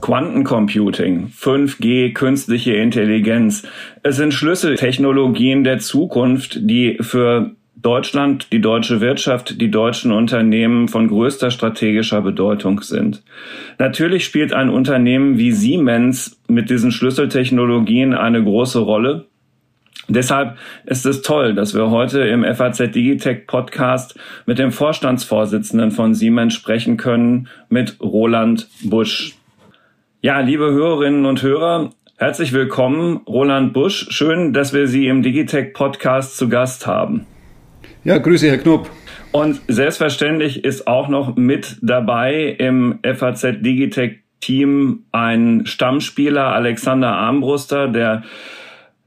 Quantencomputing, 5G, künstliche Intelligenz. Es sind Schlüsseltechnologien der Zukunft, die für Deutschland, die deutsche Wirtschaft, die deutschen Unternehmen von größter strategischer Bedeutung sind. Natürlich spielt ein Unternehmen wie Siemens mit diesen Schlüsseltechnologien eine große Rolle. Deshalb ist es toll, dass wir heute im FAZ Digitech Podcast mit dem Vorstandsvorsitzenden von Siemens sprechen können, mit Roland Busch. Ja, liebe Hörerinnen und Hörer, herzlich willkommen, Roland Busch. Schön, dass wir Sie im Digitech Podcast zu Gast haben. Ja, grüße, Herr Knob. Und selbstverständlich ist auch noch mit dabei im FAZ Digitech Team ein Stammspieler, Alexander Armbruster, der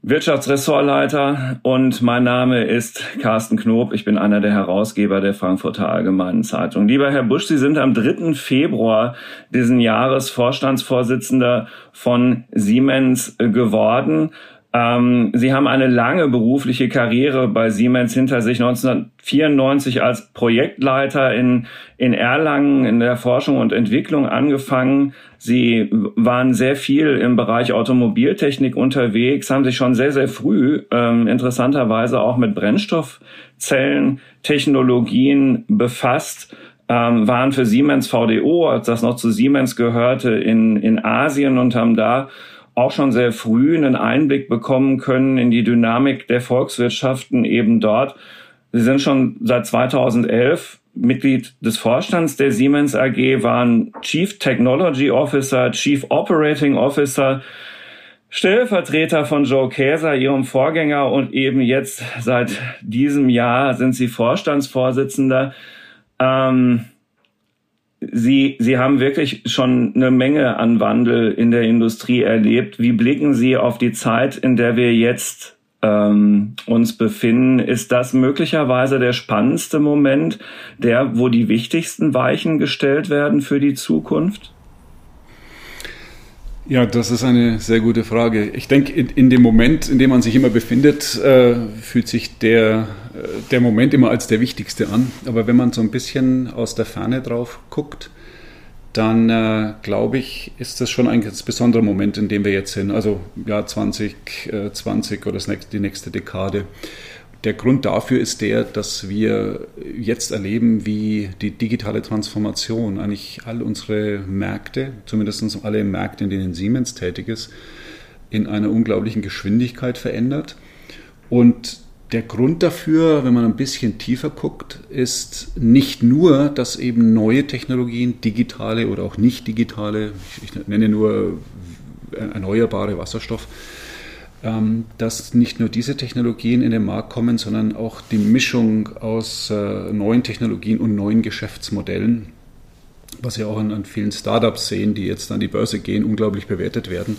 Wirtschaftsressortleiter und mein Name ist Carsten Knob. Ich bin einer der Herausgeber der Frankfurter Allgemeinen Zeitung. Lieber Herr Busch, Sie sind am 3. Februar diesen Jahres Vorstandsvorsitzender von Siemens geworden. Ähm, Sie haben eine lange berufliche Karriere bei Siemens hinter sich. 1994 als Projektleiter in, in Erlangen in der Forschung und Entwicklung angefangen. Sie waren sehr viel im Bereich Automobiltechnik unterwegs, haben sich schon sehr, sehr früh ähm, interessanterweise auch mit Brennstoffzellentechnologien befasst. Ähm, waren für Siemens VDO, als das noch zu Siemens gehörte, in, in Asien und haben da auch schon sehr früh einen Einblick bekommen können in die Dynamik der Volkswirtschaften eben dort. Sie sind schon seit 2011 Mitglied des Vorstands der Siemens AG, waren Chief Technology Officer, Chief Operating Officer, Stellvertreter von Joe Käser, ihrem Vorgänger, und eben jetzt seit diesem Jahr sind sie Vorstandsvorsitzender. Ähm, Sie, Sie haben wirklich schon eine Menge an Wandel in der Industrie erlebt. Wie blicken Sie auf die Zeit, in der wir jetzt ähm, uns befinden? Ist das möglicherweise der spannendste Moment, der, wo die wichtigsten Weichen gestellt werden für die Zukunft? Ja, das ist eine sehr gute Frage. Ich denke, in, in dem Moment, in dem man sich immer befindet, äh, fühlt sich der, der Moment immer als der wichtigste an. Aber wenn man so ein bisschen aus der Ferne drauf guckt, dann äh, glaube ich, ist das schon ein ganz besonderer Moment, in dem wir jetzt sind. Also Jahr 2020 oder nächste, die nächste Dekade. Der Grund dafür ist der, dass wir jetzt erleben, wie die digitale Transformation eigentlich all unsere Märkte, zumindest alle Märkte, in denen Siemens tätig ist, in einer unglaublichen Geschwindigkeit verändert. Und der Grund dafür, wenn man ein bisschen tiefer guckt, ist nicht nur, dass eben neue Technologien, digitale oder auch nicht digitale, ich nenne nur erneuerbare Wasserstoff, ähm, dass nicht nur diese Technologien in den Markt kommen, sondern auch die Mischung aus äh, neuen Technologien und neuen Geschäftsmodellen, was wir auch an, an vielen Startups sehen, die jetzt an die Börse gehen, unglaublich bewertet werden.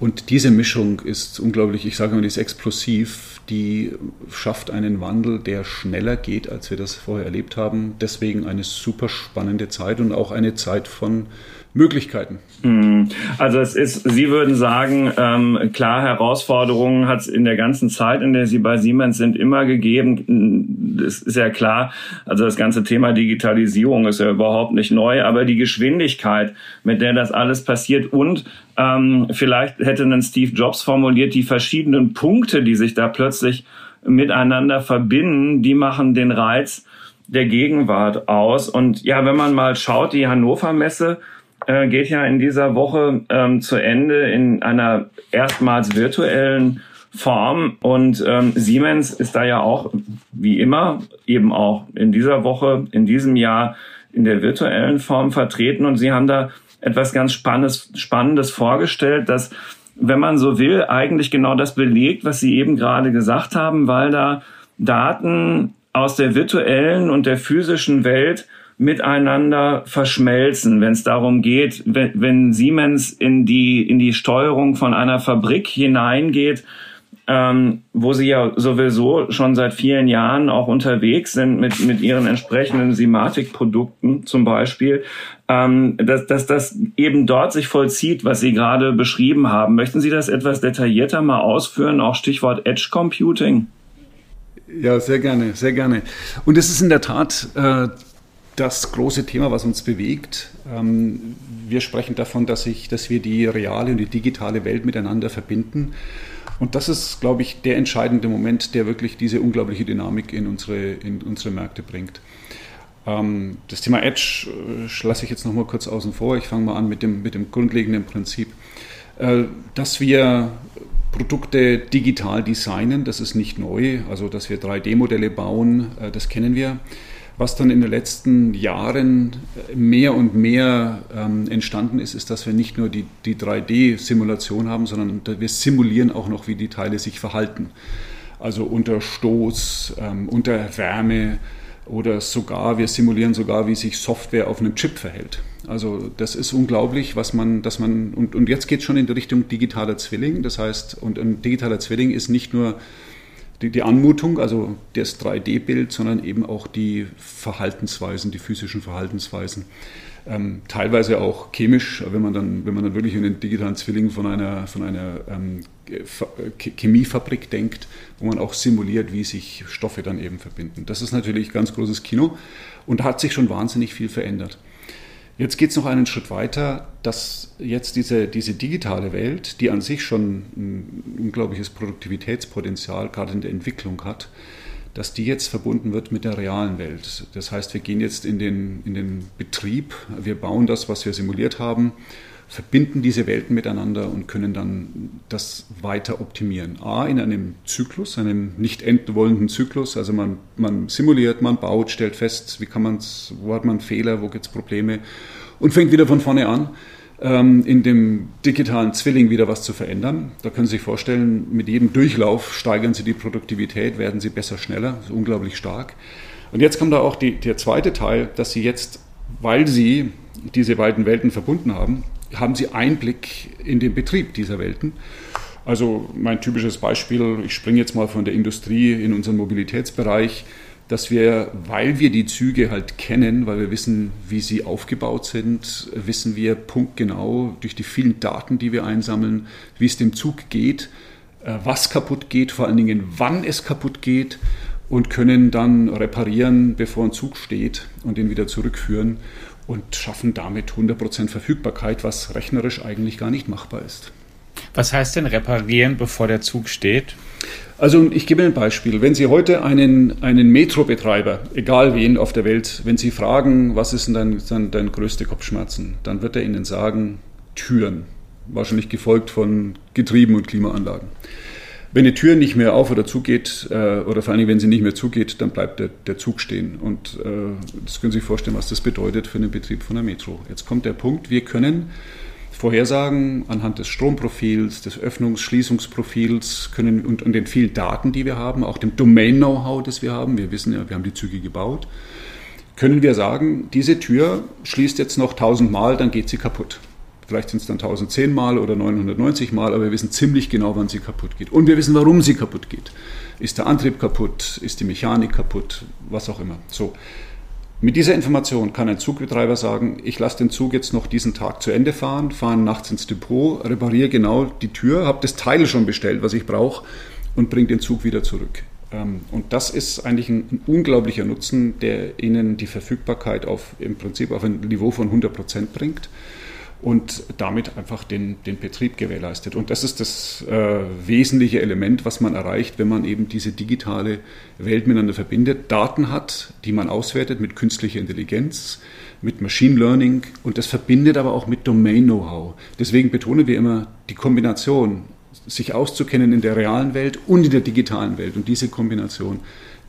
Und diese Mischung ist unglaublich, ich sage mal, die ist explosiv, die schafft einen Wandel, der schneller geht, als wir das vorher erlebt haben. Deswegen eine super spannende Zeit und auch eine Zeit von Möglichkeiten. Hm. Also es ist, Sie würden sagen, ähm, klar, Herausforderungen hat es in der ganzen Zeit, in der Sie bei Siemens sind, immer gegeben. Das ist ja klar. Also das ganze Thema Digitalisierung ist ja überhaupt nicht neu, aber die Geschwindigkeit, mit der das alles passiert und ähm, vielleicht hätte ein Steve Jobs formuliert, die verschiedenen Punkte, die sich da plötzlich miteinander verbinden, die machen den Reiz der Gegenwart aus. Und ja, wenn man mal schaut, die Hannover Messe, äh, geht ja in dieser Woche ähm, zu Ende in einer erstmals virtuellen Form. Und ähm, Siemens ist da ja auch wie immer eben auch in dieser Woche, in diesem Jahr in der virtuellen Form vertreten. Und sie haben da etwas ganz Spannendes, Spannendes vorgestellt, dass wenn man so will, eigentlich genau das belegt, was Sie eben gerade gesagt haben, weil da Daten aus der virtuellen und der physischen Welt miteinander verschmelzen, wenn es darum geht, wenn, wenn Siemens in die, in die Steuerung von einer Fabrik hineingeht, ähm, wo sie ja sowieso schon seit vielen Jahren auch unterwegs sind mit, mit ihren entsprechenden Simatic-Produkten zum Beispiel, ähm, dass, dass das eben dort sich vollzieht, was Sie gerade beschrieben haben. Möchten Sie das etwas detaillierter mal ausführen, auch Stichwort Edge Computing? Ja, sehr gerne, sehr gerne. Und es ist in der Tat äh, das große Thema, was uns bewegt. Ähm, wir sprechen davon, dass, ich, dass wir die reale und die digitale Welt miteinander verbinden. Und das ist, glaube ich, der entscheidende Moment, der wirklich diese unglaubliche Dynamik in unsere, in unsere Märkte bringt. Ähm, das Thema Edge äh, lasse ich jetzt noch mal kurz außen vor. Ich fange mal an mit dem, mit dem grundlegenden Prinzip, äh, dass wir Produkte digital designen, das ist nicht neu. Also, dass wir 3D-Modelle bauen, äh, das kennen wir. Was dann in den letzten Jahren mehr und mehr ähm, entstanden ist, ist, dass wir nicht nur die, die 3D-Simulation haben, sondern wir simulieren auch noch, wie die Teile sich verhalten. Also unter Stoß, ähm, unter Wärme oder sogar, wir simulieren sogar, wie sich Software auf einem Chip verhält. Also das ist unglaublich, was man, dass man, und, und jetzt geht es schon in die Richtung digitaler Zwilling. Das heißt, und ein digitaler Zwilling ist nicht nur die, die Anmutung, also das 3D-Bild, sondern eben auch die Verhaltensweisen, die physischen Verhaltensweisen. Ähm, teilweise auch chemisch, wenn man dann, wenn man dann wirklich in den digitalen Zwilling von einer, von einer ähm, Chemiefabrik denkt, wo man auch simuliert, wie sich Stoffe dann eben verbinden. Das ist natürlich ganz großes Kino und da hat sich schon wahnsinnig viel verändert. Jetzt geht es noch einen Schritt weiter, dass jetzt diese, diese digitale Welt, die an sich schon ein unglaubliches Produktivitätspotenzial gerade in der Entwicklung hat, dass die jetzt verbunden wird mit der realen Welt. Das heißt, wir gehen jetzt in den, in den Betrieb, wir bauen das, was wir simuliert haben, verbinden diese Welten miteinander und können dann das weiter optimieren. A, in einem Zyklus, einem nicht enden wollenden Zyklus. Also man, man simuliert, man baut, stellt fest, wie kann man's, wo hat man Fehler, wo gibt es Probleme und fängt wieder von vorne an, ähm, in dem digitalen Zwilling wieder was zu verändern. Da können Sie sich vorstellen, mit jedem Durchlauf steigern Sie die Produktivität, werden Sie besser, schneller, das ist unglaublich stark. Und jetzt kommt da auch die, der zweite Teil, dass Sie jetzt, weil Sie diese beiden Welten verbunden haben, haben Sie Einblick in den Betrieb dieser Welten. Also mein typisches Beispiel, ich springe jetzt mal von der Industrie in unseren Mobilitätsbereich, dass wir, weil wir die Züge halt kennen, weil wir wissen, wie sie aufgebaut sind, wissen wir punktgenau durch die vielen Daten, die wir einsammeln, wie es dem Zug geht, äh, was kaputt geht, vor allen Dingen wann es kaputt geht und können dann reparieren, bevor ein Zug steht und ihn wieder zurückführen und schaffen damit 100% Verfügbarkeit, was rechnerisch eigentlich gar nicht machbar ist. Was heißt denn reparieren, bevor der Zug steht? Also ich gebe ein Beispiel. Wenn Sie heute einen, einen Metrobetreiber, egal wen auf der Welt, wenn Sie fragen, was ist denn dein, dein, dein größte Kopfschmerzen, dann wird er Ihnen sagen, Türen. Wahrscheinlich gefolgt von Getrieben und Klimaanlagen. Wenn die Tür nicht mehr auf oder zugeht, äh, oder vor allem wenn sie nicht mehr zugeht, dann bleibt der, der Zug stehen. Und äh, das können Sie sich vorstellen, was das bedeutet für den Betrieb von der Metro. Jetzt kommt der Punkt, wir können vorhersagen anhand des Stromprofils, des Öffnungs-, Schließungsprofils können, und, und den vielen Daten, die wir haben, auch dem Domain-Know-how, das wir haben, wir wissen ja, wir haben die Züge gebaut, können wir sagen, diese Tür schließt jetzt noch 1000 Mal, dann geht sie kaputt. Vielleicht sind es dann 1010 Mal oder 990 Mal, aber wir wissen ziemlich genau, wann sie kaputt geht. Und wir wissen, warum sie kaputt geht. Ist der Antrieb kaputt? Ist die Mechanik kaputt? Was auch immer. So. Mit dieser Information kann ein Zugbetreiber sagen, ich lasse den Zug jetzt noch diesen Tag zu Ende fahren, fahre nachts ins Depot, repariere genau die Tür, habe das Teil schon bestellt, was ich brauche und bringe den Zug wieder zurück. Ähm, und das ist eigentlich ein, unglaublicher Nutzen, der Ihnen die Verfügbarkeit auf, im Prinzip auf ein Niveau von 100 Prozent bringt und damit einfach den, den Betrieb gewährleistet. Und das ist das äh, wesentliche Element, was man erreicht, wenn man eben diese digitale Welt miteinander verbindet, Daten hat, die man auswertet mit künstlicher Intelligenz, mit Machine Learning und das verbindet aber auch mit Domain-Know-how. Deswegen betonen wir immer die Kombination, sich auszukennen in der realen Welt und in der digitalen Welt. Und diese Kombination,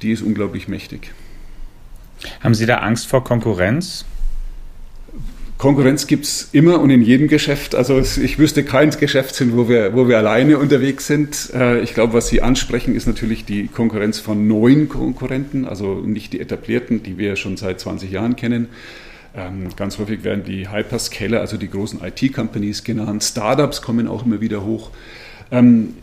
die ist unglaublich mächtig. Haben Sie da Angst vor Konkurrenz? Konkurrenz gibt es immer und in jedem Geschäft. Also ich wüsste kein Geschäft sind, wo wir, wo wir alleine unterwegs sind. Äh, ich glaube, was Sie ansprechen, ist natürlich die Konkurrenz von neuen Konkurrenten, also nicht die etablierten, die wir schon seit 20 Jahren kennen. Ähm, ganz häufig werden die Hyperscaler, also die großen IT-Companies genannt. Startups kommen auch immer wieder hoch. Ähm,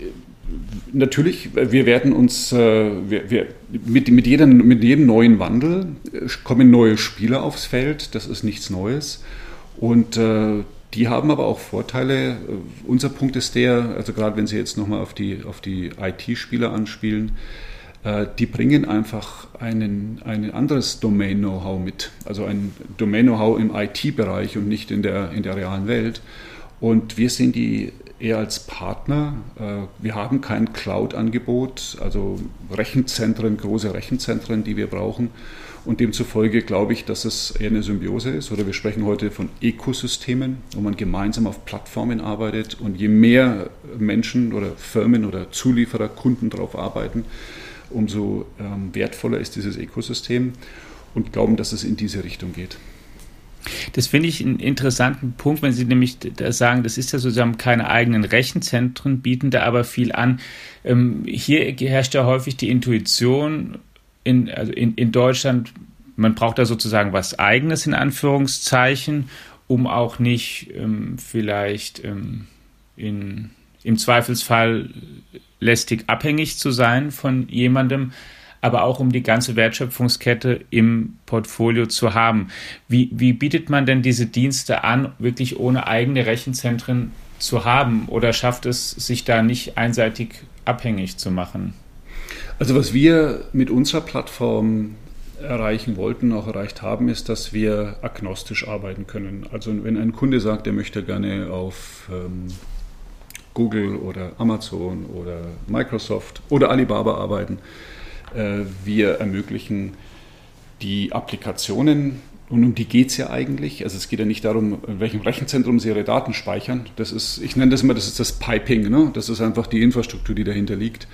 natürlich, wir werden uns, äh, wir, wir, mit, mit, jedem, mit jedem neuen Wandel äh, kommen neue Spieler aufs Feld. Das ist nichts Neues. Und äh, die haben aber auch Vorteile. Äh, unser Punkt ist der, also gerade wenn Sie jetzt nochmal auf die, auf die IT-Spieler anspielen, äh, die bringen einfach einen, ein anderes Domain-Know-how mit, also ein Domain-Know-how im IT-Bereich und nicht in der, in der realen Welt. Und wir sehen die eher als Partner. Äh, wir haben kein Cloud-Angebot, also Rechenzentren, große Rechenzentren, die wir brauchen. Und demzufolge glaube ich, dass es eher eine Symbiose ist. Oder wir sprechen heute von Ökosystemen, wo man gemeinsam auf Plattformen arbeitet. Und je mehr Menschen oder Firmen oder Zulieferer, Kunden darauf arbeiten, umso ähm, wertvoller ist dieses Ökosystem. Und glauben, dass es in diese Richtung geht. Das finde ich einen interessanten Punkt, wenn Sie nämlich sagen, das ist ja so, Sie haben keine eigenen Rechenzentren, bieten da aber viel an. Ähm, hier herrscht ja häufig die Intuition in, also in, in Deutschland, man braucht da sozusagen was Eigenes in Anführungszeichen, um auch nicht ähm, vielleicht ähm, in, im Zweifelsfall lästig abhängig zu sein von jemandem aber auch um die ganze Wertschöpfungskette im Portfolio zu haben. Wie, wie bietet man denn diese Dienste an, wirklich ohne eigene Rechenzentren zu haben? Oder schafft es sich da nicht einseitig abhängig zu machen? Also was wir mit unserer Plattform erreichen wollten, auch erreicht haben, ist, dass wir agnostisch arbeiten können. Also wenn ein Kunde sagt, er möchte gerne auf ähm, Google oder Amazon oder Microsoft oder Alibaba arbeiten, wir ermöglichen die Applikationen, und um die geht es ja eigentlich. Also es geht ja nicht darum, in welchem Rechenzentrum Sie Ihre Daten speichern. Das ist, ich nenne das immer, das ist das Piping. Ne? Das ist einfach die Infrastruktur, die dahinter liegt.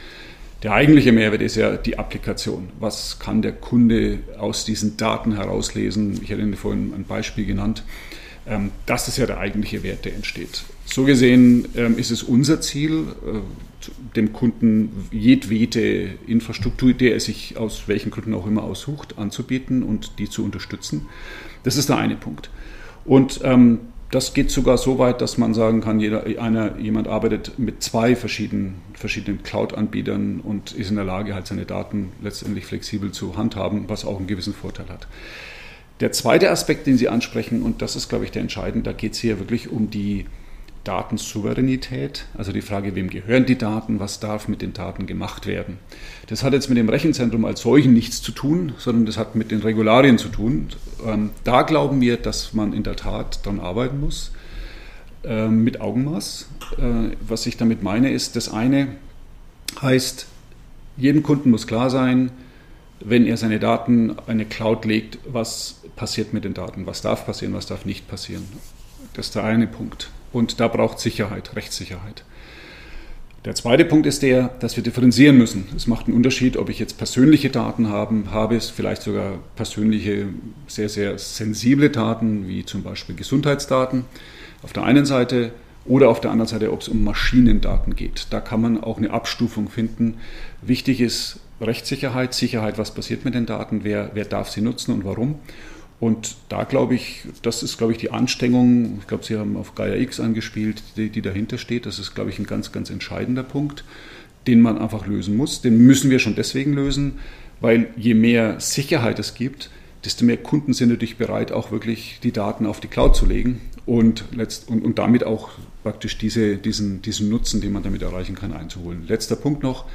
Der eigentliche Mehrwert ist ja die Applikation. Was kann der Kunde aus diesen Daten herauslesen? Ich hatte Ihnen vorhin ein Beispiel genannt. Ähm, das ja der eigentliche Wert, der entsteht. So gesehen ähm, ist es unser Ziel, äh, dem Kunden jedwede Infrastruktur, die er sich aus welchen Gründen auch immer aussucht, anzubieten und die zu unterstützen. Das ist der eine Punkt. Und ähm, das geht sogar so weit, dass man sagen kann, jeder, einer, jemand arbeitet mit zwei verschiedenen, verschiedenen Cloud-Anbietern und ist in der Lage, halt seine Daten letztendlich flexibel zu handhaben, was auch einen gewissen Vorteil hat. Der zweite Aspekt, den Sie ansprechen, und das ist, glaube ich, der entscheidende, da geht es hier wirklich um die Datensouveränität, also die Frage, wem gehören die Daten, was darf mit den Daten gemacht werden. Das hat jetzt mit dem Rechenzentrum als solchen nichts zu tun, sondern das hat mit den Regularien zu tun. Ähm, da glauben wir, dass man in der Tat daran arbeiten muss, ähm, mit Augenmaß. Äh, was ich damit meine, ist, das eine heißt, jedem Kunden muss klar sein, wenn er seine Daten in eine Cloud legt, was passiert mit den Daten, was darf passieren, was darf nicht passieren. Das ist der eine Punkt. Und da braucht Sicherheit, Rechtssicherheit. Der zweite Punkt ist der, dass wir differenzieren müssen. Es macht einen Unterschied, ob ich jetzt persönliche Daten haben, habe, vielleicht sogar persönliche, sehr, sehr sensible Daten, wie zum Beispiel Gesundheitsdaten auf der einen Seite oder auf der anderen Seite, ob es um Maschinendaten geht. Da kann man auch eine Abstufung finden. Wichtig ist Rechtssicherheit, Sicherheit, was passiert mit den Daten, wer, wer darf sie nutzen und warum. Und da glaube ich, das ist, glaube ich, die Anstrengung, ich glaube, Sie haben auf Gaia X angespielt, die, die dahinter steht. Das ist, glaube ich, ein ganz, ganz entscheidender Punkt, den man einfach lösen muss. Den müssen wir schon deswegen lösen, weil je mehr Sicherheit es gibt, desto mehr Kunden sind natürlich bereit, auch wirklich die Daten auf die Cloud zu legen und, letzt, und, und damit auch praktisch diese, diesen, diesen Nutzen, den man damit erreichen kann, einzuholen. Letzter Punkt noch.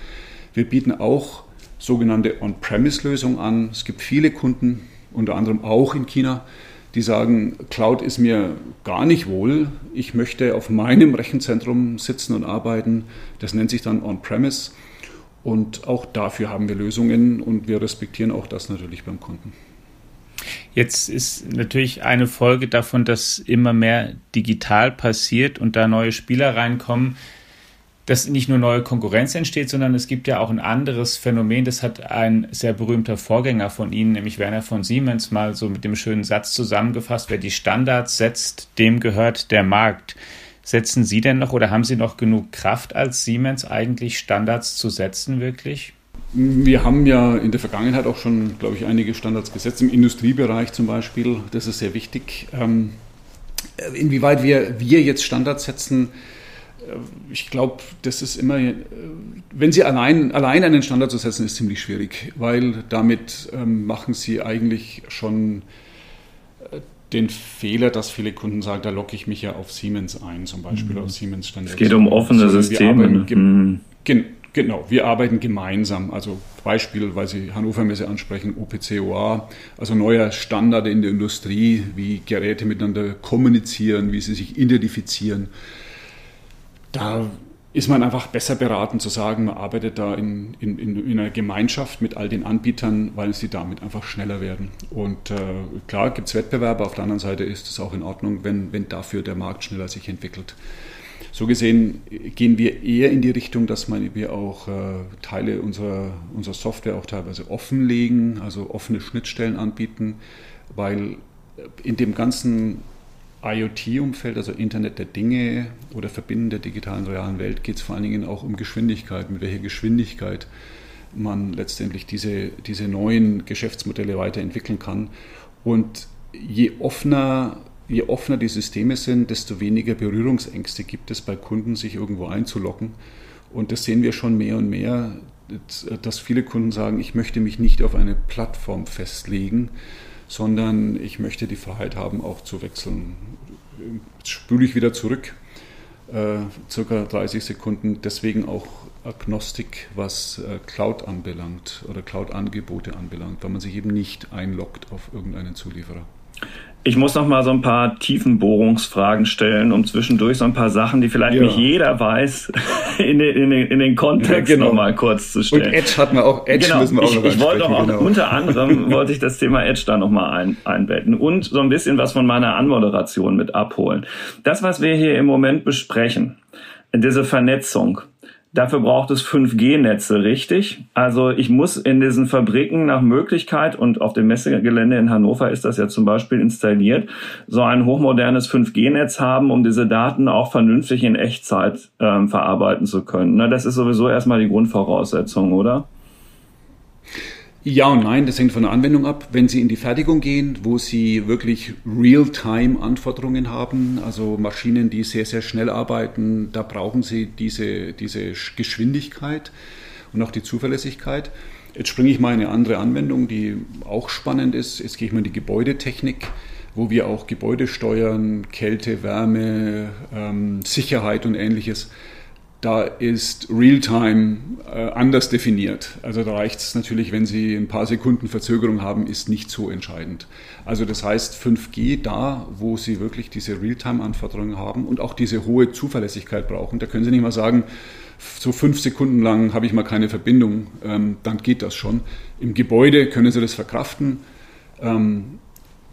Wir bieten auch sogenannte On-Premise-Lösungen an. Es gibt viele Kunden, unter anderem auch in China, die sagen, Cloud ist mir gar nicht wohl. Ich möchte auf meinem Rechenzentrum sitzen und arbeiten. Das nennt sich dann On-Premise. Und auch dafür haben wir Lösungen und wir respektieren auch das natürlich beim Kunden. Jetzt ist natürlich eine Folge davon, dass immer mehr digital passiert und da neue Spieler reinkommen dass nicht nur neue Konkurrenz entsteht, sondern es gibt ja auch ein anderes Phänomen, das hat ein sehr berühmter Vorgänger von Ihnen, nämlich Werner von Siemens, mal so mit dem schönen Satz zusammengefasst, wer die Standards setzt, dem gehört der Markt. Setzen Sie denn noch oder haben Sie noch genug Kraft als Siemens eigentlich Standards zu setzen, wirklich? Wir haben ja in der Vergangenheit auch schon, glaube ich, einige Standards gesetzt, im Industriebereich zum Beispiel. Das ist sehr wichtig. Ähm, inwieweit wir, wir jetzt Standards setzen, ich glaube, das ist immer, äh, wenn Sie allein, allein einen Standard zu setzen, ist ziemlich schwierig, weil damit ähm, machen Sie eigentlich schon äh, den Fehler, dass viele Kunden sagen, da locke ich mich ja auf Siemens ein, zum Beispiel mhm. auf Siemens Standard. Es geht um offene Systeme. Arbeiten, ne? gen, Genau, wir arbeiten gemeinsam. Also Beispiel, weil Sie Hannover Messe ansprechen, OPCOA, also neuer Standard in der Industrie, wie Geräte miteinander kommunizieren, wie sie sich identifizieren. Da ist man einfach besser beraten zu sagen, man arbeitet da in, in, in einer Gemeinschaft mit all den Anbietern, weil sie damit einfach schneller werden. Und äh, klar gibt es Wettbewerbe, auf der anderen Seite ist es auch in Ordnung, wenn, wenn dafür der Markt schneller sich entwickelt. So gesehen gehen wir eher in die Richtung, dass wir auch äh, Teile unserer, unserer Software auch teilweise offenlegen, also offene Schnittstellen anbieten, weil in dem ganzen IoT-Umfeld, also Internet der Dinge oder Verbinden der digitalen realen Welt, geht es vor allen Dingen auch um Geschwindigkeit, mit welcher Geschwindigkeit man letztendlich diese, diese neuen Geschäftsmodelle weiterentwickeln kann. Und je offener, je offener die Systeme sind, desto weniger Berührungsängste gibt es bei Kunden, sich irgendwo einzulocken. Und das sehen wir schon mehr und mehr, dass viele Kunden sagen, ich möchte mich nicht auf eine Plattform festlegen, sondern ich möchte die Freiheit haben, auch zu wechseln. Jetzt spüle ich wieder zurück, äh, circa 30 Sekunden, deswegen auch Agnostik, was äh, Cloud anbelangt oder Cloud-Angebote anbelangt, weil man sich eben nicht einloggt auf irgendeinen Zulieferer. Ich muss noch mal so ein paar Tiefenbohrungsfragen stellen, um zwischendurch so ein paar Sachen, die vielleicht ja. nicht jeder weiß, in den, in den, in den Kontext ja, genau. noch mal kurz zu stellen. Und Edge hatten wir auch, Edge genau. müssen wir auch ich, noch Ich wollte auch, genau. unter anderem wollte ich das Thema Edge da noch mal ein, einbetten und so ein bisschen was von meiner Anmoderation mit abholen. Das, was wir hier im Moment besprechen, diese Vernetzung, Dafür braucht es 5G-Netze, richtig? Also ich muss in diesen Fabriken nach Möglichkeit, und auf dem Messegelände in Hannover ist das ja zum Beispiel installiert, so ein hochmodernes 5G-Netz haben, um diese Daten auch vernünftig in Echtzeit ähm, verarbeiten zu können. Na, das ist sowieso erstmal die Grundvoraussetzung, oder? Ja und nein, das hängt von der Anwendung ab. Wenn Sie in die Fertigung gehen, wo Sie wirklich Real-Time-Anforderungen haben, also Maschinen, die sehr, sehr schnell arbeiten, da brauchen Sie diese, diese Geschwindigkeit und auch die Zuverlässigkeit. Jetzt springe ich mal in eine andere Anwendung, die auch spannend ist. Jetzt gehe ich mal in die Gebäudetechnik, wo wir auch Gebäude steuern, Kälte, Wärme, ähm, Sicherheit und ähnliches da ist Realtime äh, anders definiert. Also da reicht es natürlich, wenn Sie ein paar Sekunden Verzögerung haben, ist nicht so entscheidend. Also das heißt 5G da, wo Sie wirklich diese Realtime-Anforderungen haben und auch diese hohe Zuverlässigkeit brauchen. Da können Sie nicht mal sagen, so fünf Sekunden lang habe ich mal keine Verbindung, ähm, dann geht das schon. Im Gebäude können Sie das verkraften. Ähm,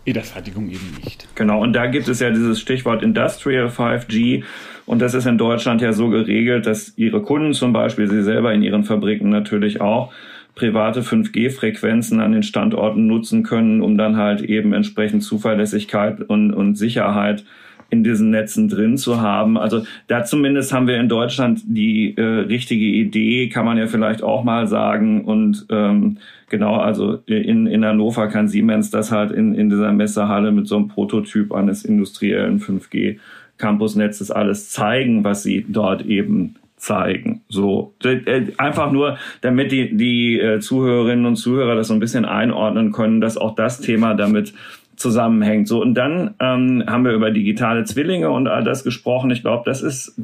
in der Fertigung eben nicht. Genau, und da gibt es ja dieses Stichwort Industrial 5G. Und das ist in Deutschland ja so geregelt, dass Ihre Kunden zum Beispiel, Sie selber in Ihren Fabriken natürlich auch, private 5G-Frequenzen an den Standorten nutzen können, um dann halt eben entsprechend Zuverlässigkeit und, und Sicherheit in diesen Netzen drin zu haben. Also da zumindest haben wir in Deutschland die äh, richtige Idee, kann man ja vielleicht auch mal sagen. Und ähm, genau, also in, in Hannover kann Siemens das halt in, in dieser Messehalle mit so einem Prototyp eines industriellen 5G Campusnetzes alles zeigen, was sie dort eben zeigen. So äh, einfach nur, damit die die äh, Zuhörerinnen und Zuhörer das so ein bisschen einordnen können, dass auch das Thema damit zusammenhängt. So und dann ähm, haben wir über digitale Zwillinge und all das gesprochen. Ich glaube, das ist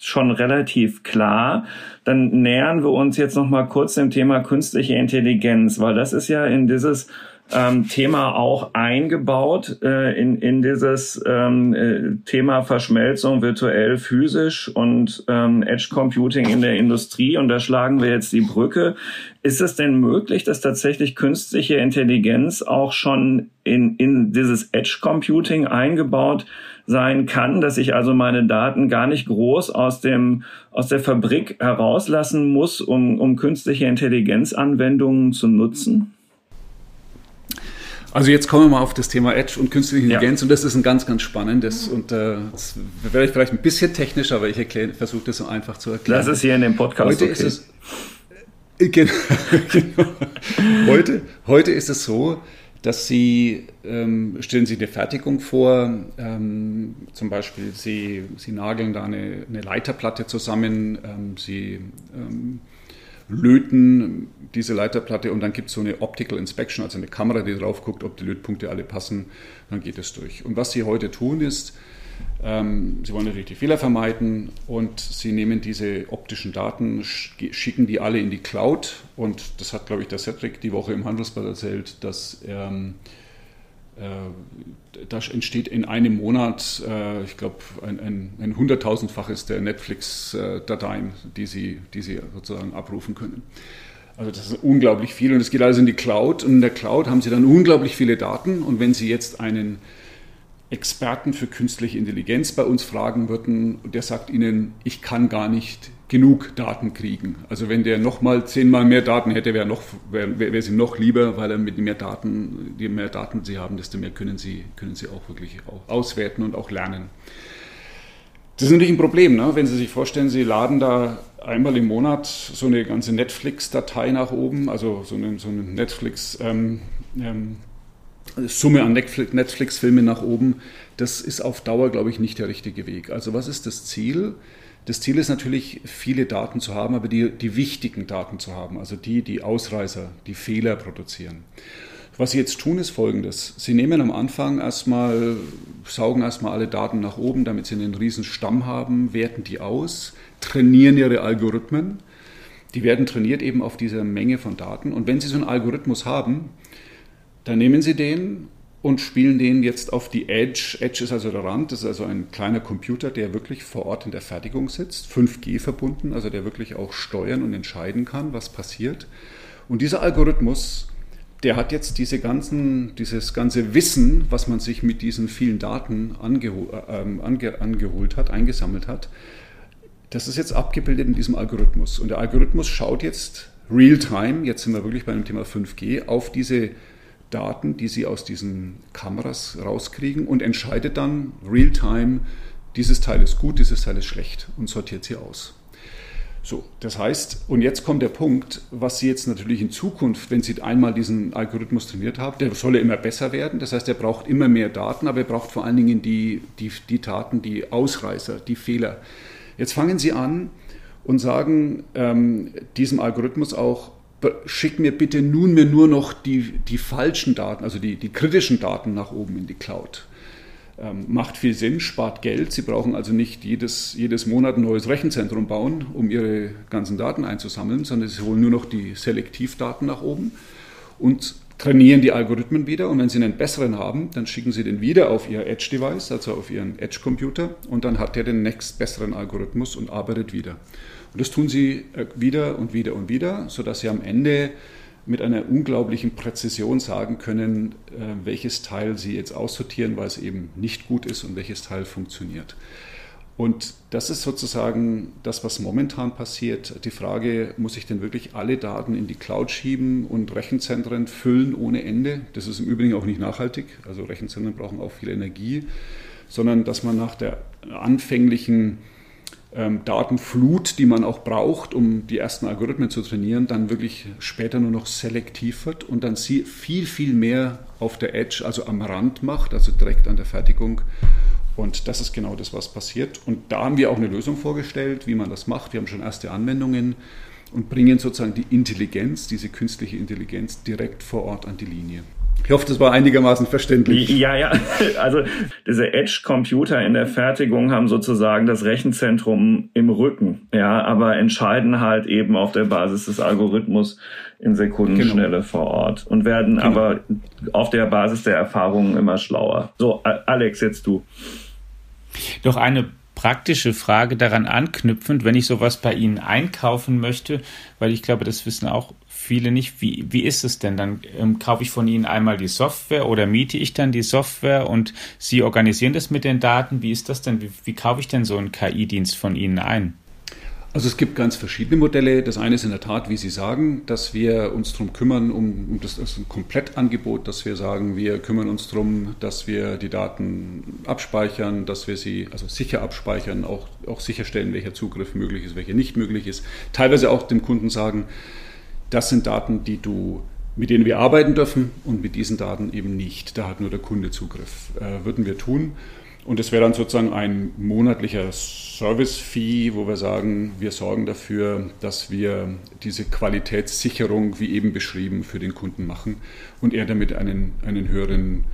schon relativ klar. Dann nähern wir uns jetzt noch mal kurz dem Thema künstliche Intelligenz, weil das ist ja in dieses ähm, Thema auch eingebaut äh, in, in dieses ähm, äh, Thema Verschmelzung virtuell physisch und ähm, Edge Computing in der Industrie. Und da schlagen wir jetzt die Brücke. Ist es denn möglich, dass tatsächlich künstliche Intelligenz auch schon in, in dieses Edge Computing eingebaut sein kann, dass ich also meine Daten gar nicht groß aus dem aus der Fabrik herauslassen muss, um, um künstliche Intelligenzanwendungen zu nutzen? Also jetzt kommen wir mal auf das Thema Edge und künstliche Intelligenz ja. und das ist ein ganz, ganz spannendes und äh, das werde ich vielleicht ein bisschen technisch, aber ich versuche das so einfach zu erklären. Das ist hier in dem Podcast Heute okay. ist es äh, genau, genau. heute, heute ist es so, dass Sie, ähm, stellen Sie eine Fertigung vor, ähm, zum Beispiel Sie, Sie nageln da eine, eine Leiterplatte zusammen, ähm, Sie ähm, löten diese Leiterplatte und dann gibt es so eine Optical Inspection, also eine Kamera, die drauf guckt, ob die Lötpunkte alle passen, dann geht es durch. Und was sie heute tun ist, ähm, sie wollen natürlich die Fehler vermeiden und sie nehmen diese optischen Daten, schicken die alle in die Cloud und das hat, glaube ich, der Cedric die Woche im Handelsblatt erzählt, dass ähm, äh, da entsteht in einem Monat, äh, ich glaube, ein, hunderttausendfaches der Netflix-Dateien, die sie, die sie sozusagen abrufen können. Also das ist unglaublich viel und es geht also in die Cloud und in der Cloud haben sie dann unglaublich viele Daten und wenn sie jetzt einen Experten für künstliche Intelligenz bei uns fragen würden, der sagt ihnen, ich kann gar nicht genug Daten kriegen. Also wenn der nochmal zehnmal mehr Daten hätte, wäre wär, wär, es ihm noch lieber, weil er mit mehr Daten, je mehr Daten sie haben, desto mehr können sie, können sie auch wirklich auswerten und auch lernen. Das ist natürlich ein Problem, ne? wenn Sie sich vorstellen, Sie laden da einmal im Monat so eine ganze Netflix-Datei nach oben, also so eine, so eine Netflix- ähm, ähm, Summe an Netflix-Filmen nach oben. Das ist auf Dauer, glaube ich, nicht der richtige Weg. Also was ist das Ziel? Das Ziel ist natürlich, viele Daten zu haben, aber die, die wichtigen Daten zu haben, also die, die Ausreißer, die Fehler produzieren. Was Sie jetzt tun, ist folgendes. Sie nehmen am Anfang erstmal, saugen erstmal alle Daten nach oben, damit Sie einen riesen Stamm haben, werten die aus, trainieren Ihre Algorithmen. Die werden trainiert eben auf dieser Menge von Daten. Und wenn Sie so einen Algorithmus haben, dann nehmen Sie den und spielen den jetzt auf die Edge. Edge ist also der Rand, das ist also ein kleiner Computer, der wirklich vor Ort in der Fertigung sitzt, 5G verbunden, also der wirklich auch steuern und entscheiden kann, was passiert. Und dieser Algorithmus, der hat jetzt diese ganzen, dieses ganze Wissen, was man sich mit diesen vielen Daten angehol, äh, ange, angeholt hat, eingesammelt hat, das ist jetzt abgebildet in diesem Algorithmus. Und der Algorithmus schaut jetzt real-time, jetzt sind wir wirklich bei dem Thema 5G, auf diese Daten, die sie aus diesen Kameras rauskriegen und entscheidet dann real-time, dieses Teil ist gut, dieses Teil ist schlecht und sortiert sie aus. So, das heißt, und jetzt kommt der Punkt, was Sie jetzt natürlich in Zukunft, wenn Sie einmal diesen Algorithmus trainiert haben, der soll ja immer besser werden. Das heißt, er braucht immer mehr Daten, aber er braucht vor allen Dingen die, die, die Daten, die Ausreißer, die Fehler. Jetzt fangen Sie an und sagen ähm, diesem Algorithmus auch, schick mir bitte nunmehr nur noch die, die falschen Daten, also die, die kritischen Daten nach oben in die Cloud. Ähm, macht viel Sinn, spart Geld. Sie brauchen also nicht jedes, jedes Monat ein neues Rechenzentrum bauen, um Ihre ganzen Daten einzusammeln, sondern Sie holen nur noch die Selektivdaten nach oben und trainieren die Algorithmen wieder. Und wenn Sie einen besseren haben, dann schicken Sie den wieder auf Ihr Edge-Device, also auf Ihren Edge-Computer, und dann hat der den nächst besseren Algorithmus und arbeitet wieder. Und das tun sie äh, wieder und wieder und wieder, sodass sie am Ende mit einer unglaublichen Präzision sagen können, äh, welches Teil sie jetzt aussortieren, weil es eben nicht gut ist und welches Teil funktioniert. Und das ist sozusagen das, was momentan passiert. Die Frage, muss ich denn wirklich alle Daten in die Cloud schieben und Rechenzentren füllen ohne Ende? Das ist im Übrigen auch nicht nachhaltig. Also Rechenzentren brauchen auch viel Energie, sondern dass man nach der anfänglichen ähm, Datenflut, die man auch braucht, um die ersten Algorithmen zu trainieren, dann wirklich später nur noch selektiv wird und dann viel, viel mehr auf der Edge, also am Rand macht, also direkt an der Fertigung. Und das ist genau das, was passiert. Und da haben wir auch eine Lösung vorgestellt, wie man das macht. Wir haben schon erste Anwendungen und bringen sozusagen die Intelligenz, diese künstliche Intelligenz direkt vor Ort an die Linie. Ich hoffe, das war einigermaßen verständlich. Ja, ja. Also diese Edge-Computer in der Fertigung haben sozusagen das Rechenzentrum im Rücken, ja, aber entscheiden halt eben auf der Basis des Algorithmus in Sekundenschnelle genau. vor Ort und werden genau. aber auf der Basis der Erfahrungen immer schlauer. So, Alex, jetzt du. Doch eine praktische Frage daran anknüpfend, wenn ich sowas bei Ihnen einkaufen möchte, weil ich glaube, das wissen auch viele nicht. Wie, wie ist es denn? Dann ähm, kaufe ich von Ihnen einmal die Software oder miete ich dann die Software und Sie organisieren das mit den Daten. Wie ist das denn? Wie, wie kaufe ich denn so einen KI-Dienst von Ihnen ein? Also es gibt ganz verschiedene Modelle. Das eine ist in der Tat, wie Sie sagen, dass wir uns darum kümmern, um, um das, das ist ein Komplettangebot, dass wir sagen, wir kümmern uns darum, dass wir die Daten abspeichern, dass wir sie also sicher abspeichern, auch, auch sicherstellen, welcher Zugriff möglich ist, welcher nicht möglich ist. Teilweise auch dem Kunden sagen, das sind Daten, die du, mit denen wir arbeiten dürfen und mit diesen Daten eben nicht. Da hat nur der Kunde Zugriff. Äh, würden wir tun. Und es wäre dann sozusagen ein monatlicher Service-Fee, wo wir sagen, wir sorgen dafür, dass wir diese Qualitätssicherung, wie eben beschrieben, für den Kunden machen und er damit einen, einen höheren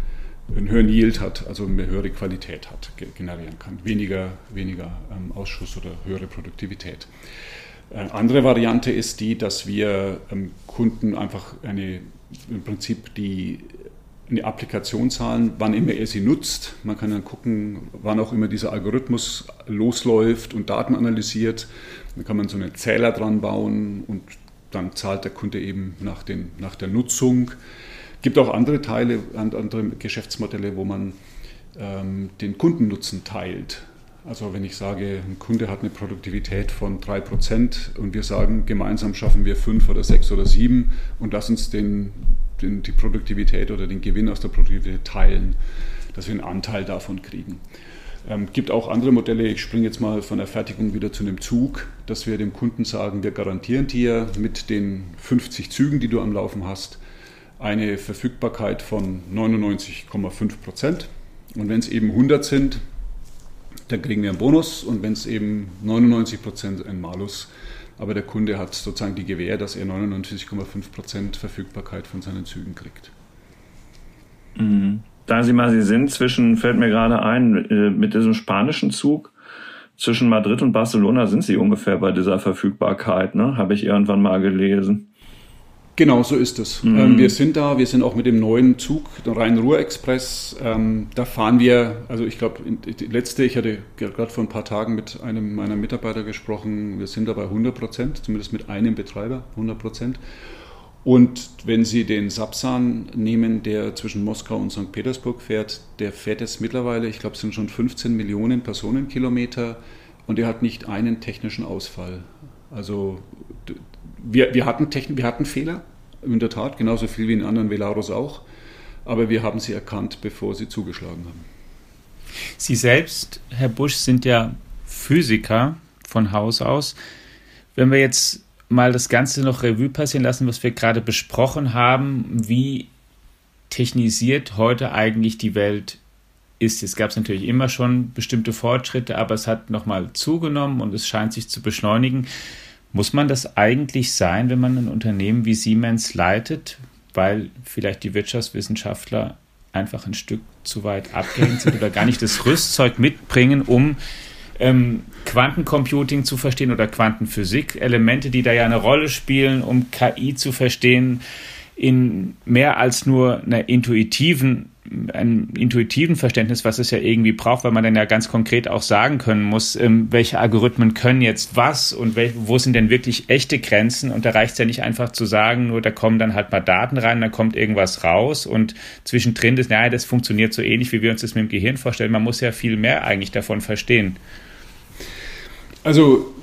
einen höheren Yield hat, also eine höhere Qualität hat, generieren kann. Weniger, weniger ähm, Ausschuss oder höhere Produktivität. Eine andere Variante ist die, dass wir ähm, Kunden einfach eine, im Prinzip die eine Applikation zahlen, wann immer er sie nutzt. Man kann dann gucken, wann auch immer dieser Algorithmus losläuft und Daten analysiert. Dann kann man so einen Zähler dran bauen und dann zahlt der Kunde eben nach, den, nach der Nutzung. Es gibt auch andere Teile, andere Geschäftsmodelle, wo man ähm, den Kundennutzen teilt. Also wenn ich sage, ein Kunde hat eine Produktivität von 3% und wir sagen, gemeinsam schaffen wir 5 oder 6 oder 7 und lass uns den, den, die Produktivität oder den Gewinn aus der Produktivität teilen, dass wir einen Anteil davon kriegen. Es ähm, gibt auch andere Modelle, ich springe jetzt mal von der Fertigung wieder zu einem Zug, dass wir dem Kunden sagen, wir garantieren dir mit den 50 Zügen, die du am Laufen hast, eine Verfügbarkeit von 99,5 Prozent. Und wenn es eben 100 sind, dann kriegen wir einen Bonus und wenn es eben 99 Prozent ein Malus. Aber der Kunde hat sozusagen die Gewähr, dass er 99,5 Prozent Verfügbarkeit von seinen Zügen kriegt. Mhm. Da Sie mal Sie sind, zwischen, fällt mir gerade ein, äh, mit diesem spanischen Zug, zwischen Madrid und Barcelona sind Sie ungefähr bei dieser Verfügbarkeit, ne? habe ich irgendwann mal gelesen. Genau, so ist es. Mhm. Ähm, wir sind da, wir sind auch mit dem neuen Zug, der Rhein-Ruhr-Express, ähm, da fahren wir, also ich glaube, die letzte, ich hatte gerade vor ein paar Tagen mit einem meiner Mitarbeiter gesprochen, wir sind da bei 100 Prozent, zumindest mit einem Betreiber, 100 Prozent. Und wenn Sie den Sapsan nehmen, der zwischen Moskau und St. Petersburg fährt, der fährt jetzt mittlerweile, ich glaube, es sind schon 15 Millionen Personenkilometer und der hat nicht einen technischen Ausfall. Also wir, wir, hatten Techn wir hatten Fehler, in der Tat, genauso viel wie in anderen Velaros auch, aber wir haben sie erkannt, bevor sie zugeschlagen haben. Sie selbst, Herr Busch, sind ja Physiker von Haus aus. Wenn wir jetzt mal das Ganze noch Revue passieren lassen, was wir gerade besprochen haben, wie technisiert heute eigentlich die Welt ist. Es gab natürlich immer schon bestimmte Fortschritte, aber es hat nochmal zugenommen und es scheint sich zu beschleunigen. Muss man das eigentlich sein, wenn man ein Unternehmen wie Siemens leitet, weil vielleicht die Wirtschaftswissenschaftler einfach ein Stück zu weit abgehängt sind oder gar nicht das Rüstzeug mitbringen, um ähm, Quantencomputing zu verstehen oder Quantenphysik, Elemente, die da ja eine Rolle spielen, um KI zu verstehen, in mehr als nur einer intuitiven einem intuitiven Verständnis, was es ja irgendwie braucht, weil man dann ja ganz konkret auch sagen können muss, ähm, welche Algorithmen können jetzt was und wo sind denn wirklich echte Grenzen. Und da reicht es ja nicht einfach zu sagen, nur da kommen dann halt mal Daten rein, da kommt irgendwas raus und zwischendrin ist, naja, das funktioniert so ähnlich, wie wir uns das mit dem Gehirn vorstellen. Man muss ja viel mehr eigentlich davon verstehen. Also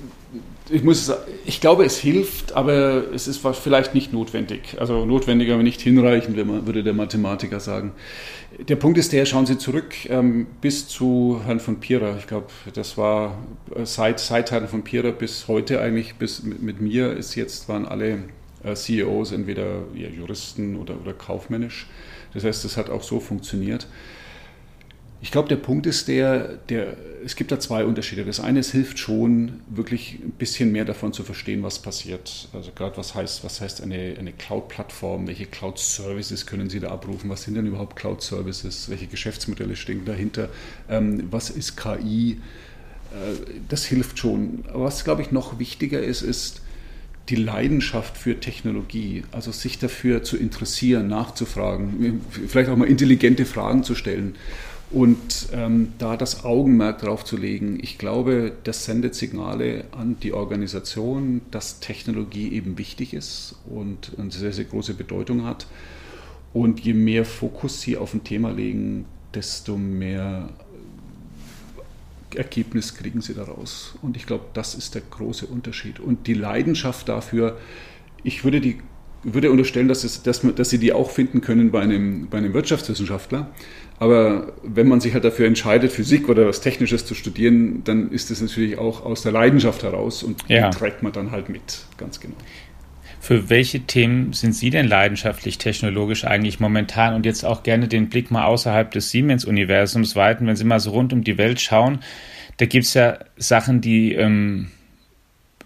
ich muss, ich glaube, es hilft, aber es ist vielleicht nicht notwendig. Also notwendig, aber nicht hinreichend, würde der Mathematiker sagen. Der Punkt ist der, schauen Sie zurück ähm, bis zu Herrn von Pira. Ich glaube, das war äh, seit, seit Herrn von Pira bis heute eigentlich, bis mit, mit mir ist jetzt, waren alle äh, CEOs entweder ja, Juristen oder, oder kaufmännisch. Das heißt, es hat auch so funktioniert. Ich glaube, der Punkt ist der, der, es gibt da zwei Unterschiede. Das eine, es hilft schon, wirklich ein bisschen mehr davon zu verstehen, was passiert. Also gerade was heißt, was heißt eine, eine Cloud-Plattform, welche Cloud-Services können Sie da abrufen, was sind denn überhaupt Cloud-Services, welche Geschäftsmodelle stehen dahinter, ähm, was ist KI, äh, das hilft schon. Aber was, glaube ich, noch wichtiger ist, ist, die Leidenschaft für Technologie, also sich dafür zu interessieren, nachzufragen, vielleicht auch mal intelligente Fragen zu stellen. Und ähm, da das Augenmerk drauf zu legen, ich glaube, das sendet Signale an die Organisation, dass Technologie eben wichtig ist und eine sehr, sehr große Bedeutung hat. Und je mehr Fokus Sie auf ein Thema legen, desto mehr Ergebnis kriegen Sie daraus. Und ich glaube, das ist der große Unterschied. Und die Leidenschaft dafür, ich würde die würde unterstellen, dass, es, dass, dass Sie die auch finden können bei einem, bei einem Wirtschaftswissenschaftler. Aber wenn man sich halt dafür entscheidet, Physik oder was Technisches zu studieren, dann ist das natürlich auch aus der Leidenschaft heraus und ja. die trägt man dann halt mit, ganz genau. Für welche Themen sind Sie denn leidenschaftlich technologisch eigentlich momentan und jetzt auch gerne den Blick mal außerhalb des Siemens-Universums weiten, wenn Sie mal so rund um die Welt schauen? Da gibt es ja Sachen, die ähm,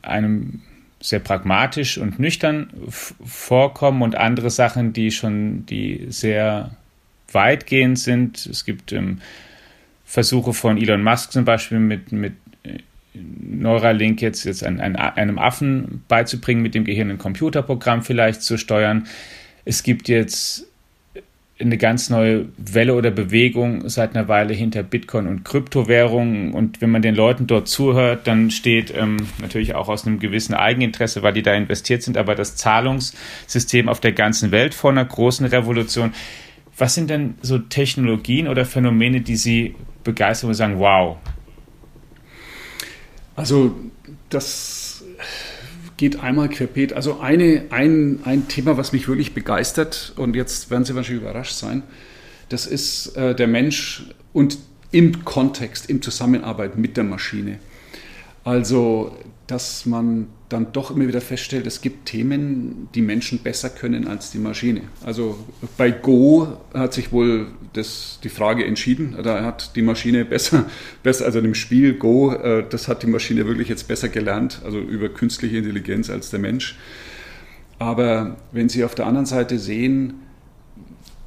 einem sehr pragmatisch und nüchtern vorkommen und andere Sachen, die schon die sehr weitgehend sind. Es gibt ähm, Versuche von Elon Musk zum Beispiel mit, mit Neuralink jetzt, jetzt ein, ein, einem Affen beizubringen, mit dem Gehirn ein Computerprogramm vielleicht zu steuern. Es gibt jetzt eine ganz neue Welle oder Bewegung seit einer Weile hinter Bitcoin und Kryptowährungen. Und wenn man den Leuten dort zuhört, dann steht ähm, natürlich auch aus einem gewissen Eigeninteresse, weil die da investiert sind, aber das Zahlungssystem auf der ganzen Welt vor einer großen Revolution. Was sind denn so Technologien oder Phänomene, die Sie begeistern und sagen, wow, also das geht einmal querbeet. Also eine, ein, ein Thema, was mich wirklich begeistert, und jetzt werden Sie wahrscheinlich überrascht sein, das ist äh, der Mensch und im Kontext, im Zusammenarbeit mit der Maschine. Also, dass man dann doch immer wieder feststellt, es gibt Themen, die Menschen besser können als die Maschine. Also bei Go hat sich wohl das, die Frage entschieden. Da hat die Maschine besser, besser also im Spiel Go, äh, das hat die Maschine wirklich jetzt besser gelernt, also über künstliche Intelligenz als der Mensch. Aber wenn Sie auf der anderen Seite sehen,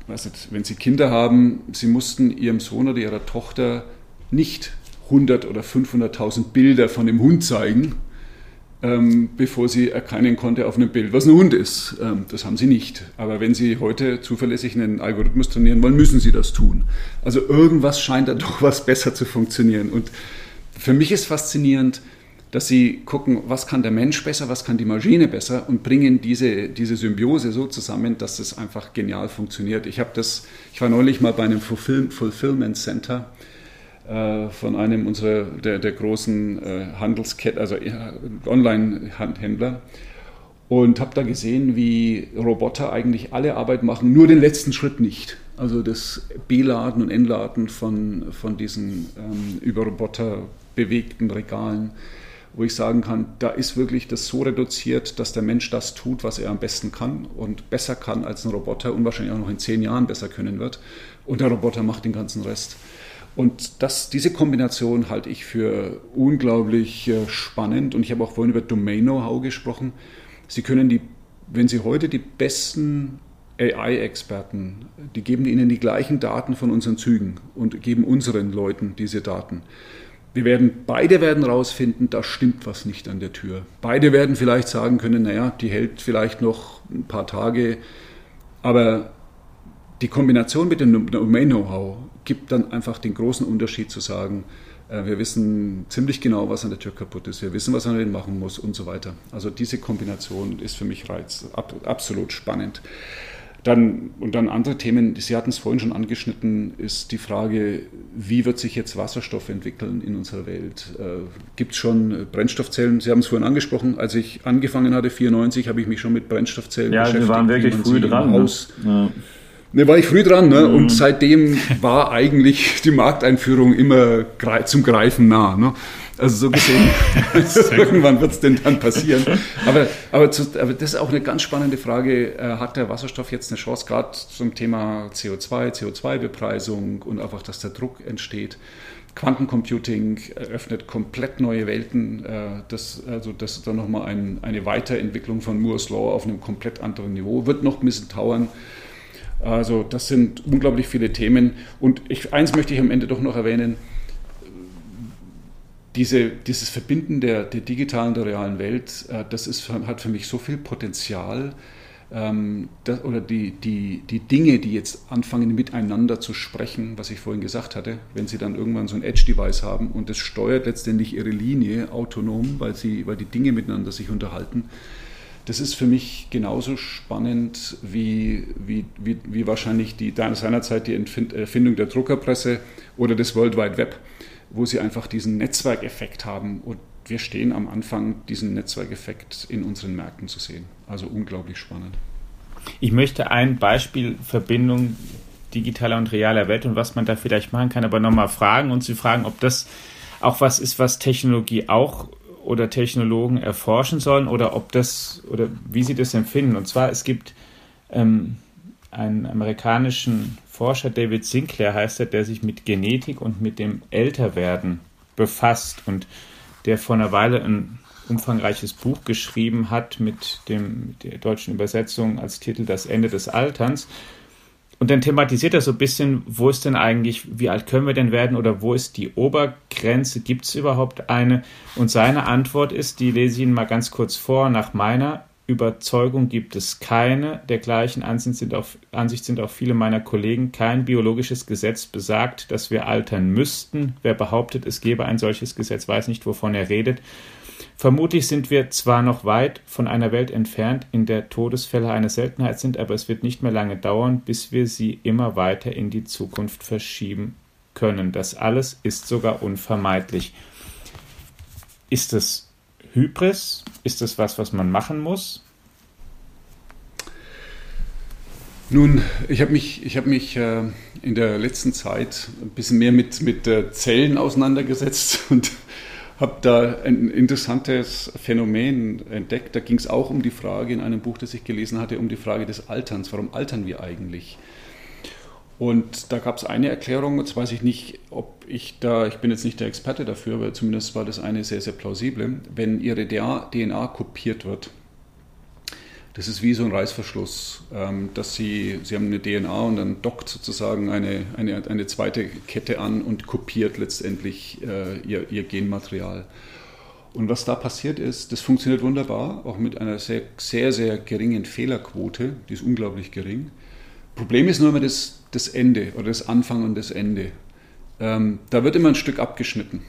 nicht, wenn Sie Kinder haben, Sie mussten Ihrem Sohn oder Ihrer Tochter nicht 100 oder 500.000 Bilder von dem Hund zeigen, ähm, bevor sie erkennen konnte auf einem Bild, was ein Hund ist. Ähm, das haben sie nicht. Aber wenn sie heute zuverlässig einen Algorithmus trainieren wollen, müssen sie das tun. Also irgendwas scheint da doch was besser zu funktionieren. Und für mich ist faszinierend, dass sie gucken, was kann der Mensch besser, was kann die Maschine besser und bringen diese, diese Symbiose so zusammen, dass das einfach genial funktioniert. Ich das, ich war neulich mal bei einem Fulfillment Center von einem unserer der, der großen äh, Handelsketten, also Online-Händler. Und habe da gesehen, wie Roboter eigentlich alle Arbeit machen, nur den letzten Schritt nicht. Also das B-Laden und N-Laden von, von diesen ähm, über Roboter bewegten Regalen, wo ich sagen kann, da ist wirklich das so reduziert, dass der Mensch das tut, was er am besten kann und besser kann als ein Roboter und wahrscheinlich auch noch in zehn Jahren besser können wird. Und der Roboter macht den ganzen Rest. Und das, diese Kombination halte ich für unglaublich äh, spannend. Und ich habe auch vorhin über Domain-Know-how gesprochen. Sie können die, wenn Sie heute die besten AI-Experten, die geben Ihnen die gleichen Daten von unseren Zügen und geben unseren Leuten diese Daten. Wir werden, beide werden rausfinden, da stimmt was nicht an der Tür. Beide werden vielleicht sagen können, naja, die hält vielleicht noch ein paar Tage, aber die Kombination mit dem Domain-Know-how gibt dann einfach den großen Unterschied zu sagen, äh, wir wissen ziemlich genau, was an der Tür kaputt ist, wir wissen, was man den machen muss und so weiter. Also diese Kombination ist für mich reiz, absolut spannend. Dann, und dann andere Themen, Sie hatten es vorhin schon angeschnitten, ist die Frage, wie wird sich jetzt Wasserstoff entwickeln in unserer Welt? Äh, Gibt es schon Brennstoffzellen? Sie haben es vorhin angesprochen, als ich angefangen hatte, 94, habe ich mich schon mit Brennstoffzellen ja, beschäftigt. Ja, Sie waren wirklich früh dran. Ne? Ja. Ne, war ich früh dran, ne? Mhm. Und seitdem war eigentlich die Markteinführung immer zum Greifen nah. Ne? Also so gesehen, irgendwann wird es denn dann passieren. Aber, aber, zu, aber, das ist auch eine ganz spannende Frage. Äh, hat der Wasserstoff jetzt eine Chance, gerade zum Thema CO2, CO2-Bepreisung und einfach, dass der Druck entsteht? Quantencomputing eröffnet komplett neue Welten. Äh, das, also das ist dann nochmal ein, eine Weiterentwicklung von Moore's Law auf einem komplett anderen Niveau. Wird noch ein bisschen dauern. Also das sind unglaublich viele Themen. Und ich, eins möchte ich am Ende doch noch erwähnen. Diese, dieses Verbinden der, der digitalen, der realen Welt, äh, das ist, hat für mich so viel Potenzial. Ähm, das, oder die, die, die Dinge, die jetzt anfangen miteinander zu sprechen, was ich vorhin gesagt hatte, wenn sie dann irgendwann so ein Edge-Device haben und es steuert letztendlich ihre Linie autonom, weil, sie, weil die Dinge miteinander sich unterhalten, das ist für mich genauso spannend wie, wie, wie, wie wahrscheinlich die, seinerzeit die Erfindung der Druckerpresse oder des World Wide Web, wo sie einfach diesen Netzwerkeffekt haben. Und wir stehen am Anfang, diesen Netzwerkeffekt in unseren Märkten zu sehen. Also unglaublich spannend. Ich möchte ein Beispiel Verbindung digitaler und realer Welt und was man da vielleicht machen kann, aber nochmal fragen und Sie fragen, ob das auch was ist, was Technologie auch oder Technologen erforschen sollen oder ob das oder wie sie das empfinden. Und zwar, es gibt ähm, einen amerikanischen Forscher, David Sinclair heißt er, der sich mit Genetik und mit dem Älterwerden befasst und der vor einer Weile ein umfangreiches Buch geschrieben hat mit, dem, mit der deutschen Übersetzung als Titel Das Ende des Alterns. Und dann thematisiert er so ein bisschen, wo ist denn eigentlich, wie alt können wir denn werden oder wo ist die Obergrenze, gibt es überhaupt eine? Und seine Antwort ist, die lese ich Ihnen mal ganz kurz vor, nach meiner Überzeugung gibt es keine. Der gleichen Ansicht sind, auch, Ansicht sind auch viele meiner Kollegen. Kein biologisches Gesetz besagt, dass wir altern müssten. Wer behauptet, es gebe ein solches Gesetz, weiß nicht, wovon er redet. Vermutlich sind wir zwar noch weit von einer Welt entfernt, in der Todesfälle eine Seltenheit sind, aber es wird nicht mehr lange dauern, bis wir sie immer weiter in die Zukunft verschieben können. Das alles ist sogar unvermeidlich. Ist es Hybris? Ist es was, was man machen muss? Nun, ich habe mich, ich hab mich äh, in der letzten Zeit ein bisschen mehr mit, mit äh, Zellen auseinandergesetzt und habe da ein interessantes Phänomen entdeckt. Da ging es auch um die Frage in einem Buch, das ich gelesen hatte, um die Frage des Alterns. Warum altern wir eigentlich? Und da gab es eine Erklärung, jetzt weiß ich nicht, ob ich da, ich bin jetzt nicht der Experte dafür, aber zumindest war das eine sehr, sehr plausible. Wenn ihre DNA kopiert wird, das ist wie so ein Reißverschluss, ähm, dass sie, sie haben eine DNA und dann dockt sozusagen eine, eine, eine zweite Kette an und kopiert letztendlich äh, ihr, ihr Genmaterial. Und was da passiert ist, das funktioniert wunderbar, auch mit einer sehr, sehr, sehr geringen Fehlerquote, die ist unglaublich gering. Problem ist nur immer das, das Ende oder das Anfang und das Ende. Ähm, da wird immer ein Stück abgeschnitten.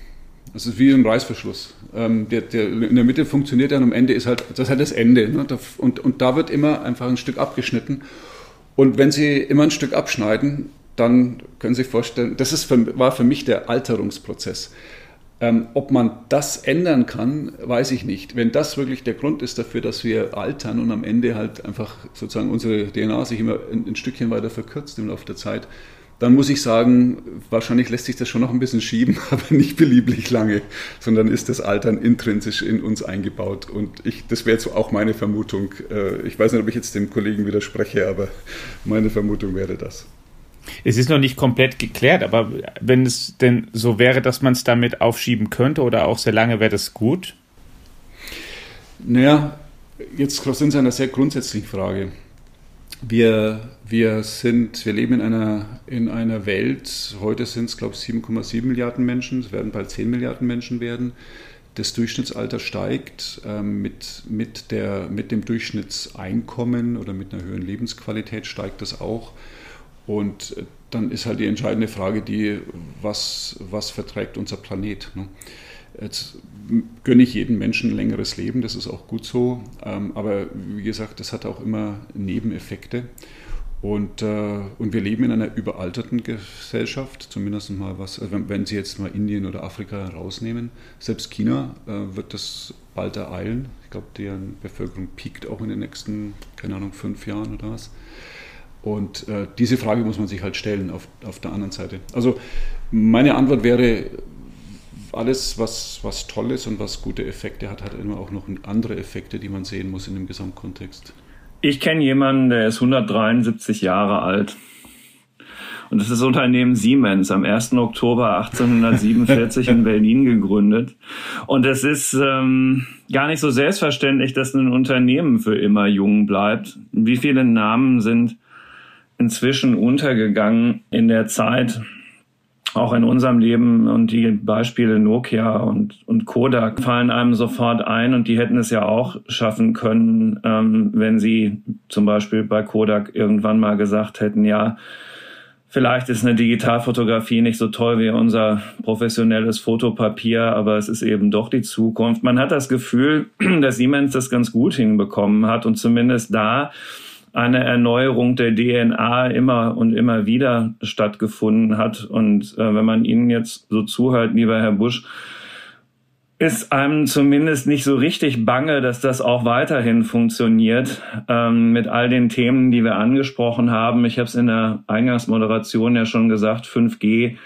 Das ist wie ein Reißverschluss. Ähm, der, der, in der Mitte funktioniert er und am Ende ist halt, das ist halt das Ende. Ne? Und, und da wird immer einfach ein Stück abgeschnitten. Und wenn Sie immer ein Stück abschneiden, dann können Sie sich vorstellen, das ist für, war für mich der Alterungsprozess. Ähm, ob man das ändern kann, weiß ich nicht. Wenn das wirklich der Grund ist dafür, dass wir altern und am Ende halt einfach sozusagen unsere DNA sich immer ein, ein Stückchen weiter verkürzt im Laufe der Zeit, dann muss ich sagen, wahrscheinlich lässt sich das schon noch ein bisschen schieben, aber nicht beliebig lange, sondern ist das Altern intrinsisch in uns eingebaut. Und ich, das wäre jetzt auch meine Vermutung. Äh, ich weiß nicht, ob ich jetzt dem Kollegen widerspreche, aber meine Vermutung wäre das. Es ist noch nicht komplett geklärt, aber wenn es denn so wäre, dass man es damit aufschieben könnte oder auch sehr lange, wäre das gut? Naja, jetzt sind Sie einer sehr grundsätzlichen Frage. Wir, wir, sind, wir leben in einer, in einer Welt, heute sind es, glaube ich, 7,7 Milliarden Menschen, es werden bald 10 Milliarden Menschen werden. Das Durchschnittsalter steigt ähm, mit, mit, der, mit dem Durchschnittseinkommen oder mit einer höheren Lebensqualität steigt das auch. Und dann ist halt die entscheidende Frage die, was, was verträgt unser Planet? Ne? Jetzt gönne ich jedem Menschen ein längeres Leben, das ist auch gut so. Ähm, aber wie gesagt, das hat auch immer Nebeneffekte. Und, äh, und wir leben in einer überalterten Gesellschaft, zumindest mal was, also wenn, Sie jetzt mal Indien oder Afrika rausnehmen. Selbst China äh, wird das bald ereilen. Ich glaube, deren Bevölkerung piekt auch in den nächsten, keine Ahnung, fünf Jahren oder was. Und äh, diese Frage muss man sich halt stellen auf, auf der anderen Seite. Also meine Antwort wäre, alles, was, was toll ist und was gute Effekte hat, hat immer auch noch andere Effekte, die man sehen muss in dem Gesamtkontext. Ich kenne jemanden, der ist 173 Jahre alt. Und das ist das Unternehmen Siemens am 1. Oktober 1847 in Berlin gegründet. Und es ist ähm, gar nicht so selbstverständlich, dass ein Unternehmen für immer jung bleibt. Wie viele Namen sind inzwischen untergegangen in der Zeit? Auch in unserem Leben und die Beispiele Nokia und, und Kodak fallen einem sofort ein und die hätten es ja auch schaffen können, ähm, wenn sie zum Beispiel bei Kodak irgendwann mal gesagt hätten, ja, vielleicht ist eine Digitalfotografie nicht so toll wie unser professionelles Fotopapier, aber es ist eben doch die Zukunft. Man hat das Gefühl, dass Siemens das ganz gut hinbekommen hat und zumindest da eine Erneuerung der DNA immer und immer wieder stattgefunden hat. Und äh, wenn man Ihnen jetzt so zuhört, lieber Herr Busch, ist einem zumindest nicht so richtig bange, dass das auch weiterhin funktioniert ähm, mit all den Themen, die wir angesprochen haben. Ich habe es in der Eingangsmoderation ja schon gesagt, 5G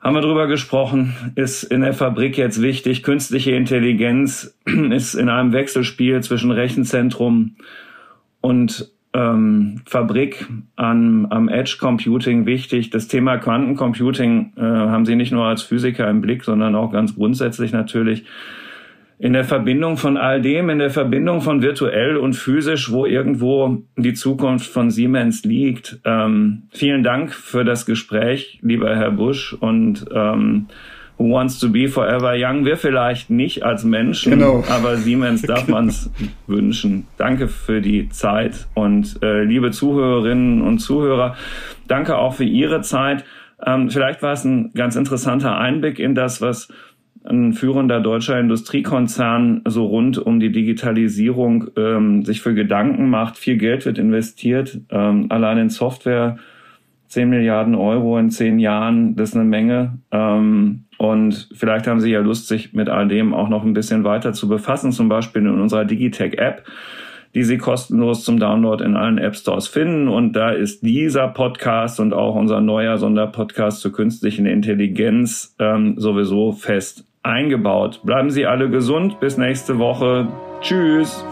haben wir drüber gesprochen, ist in der Fabrik jetzt wichtig. Künstliche Intelligenz ist in einem Wechselspiel zwischen Rechenzentrum und ähm, Fabrik an, am Edge Computing wichtig. Das Thema Quantencomputing äh, haben Sie nicht nur als Physiker im Blick, sondern auch ganz grundsätzlich natürlich in der Verbindung von all dem, in der Verbindung von virtuell und physisch, wo irgendwo die Zukunft von Siemens liegt. Ähm, vielen Dank für das Gespräch, lieber Herr Busch und ähm, Who Wants to Be Forever Young wir vielleicht nicht als Menschen, genau. aber Siemens darf man es wünschen. Danke für die Zeit und äh, liebe Zuhörerinnen und Zuhörer, danke auch für Ihre Zeit. Ähm, vielleicht war es ein ganz interessanter Einblick in das, was ein führender deutscher Industriekonzern so rund um die Digitalisierung ähm, sich für Gedanken macht. Viel Geld wird investiert, ähm, allein in Software 10 Milliarden Euro in zehn Jahren, das ist eine Menge. Ähm, und vielleicht haben Sie ja Lust, sich mit all dem auch noch ein bisschen weiter zu befassen, zum Beispiel in unserer Digitech-App die Sie kostenlos zum Download in allen App Stores finden. Und da ist dieser Podcast und auch unser neuer Sonderpodcast zur künstlichen Intelligenz ähm, sowieso fest eingebaut. Bleiben Sie alle gesund. Bis nächste Woche. Tschüss.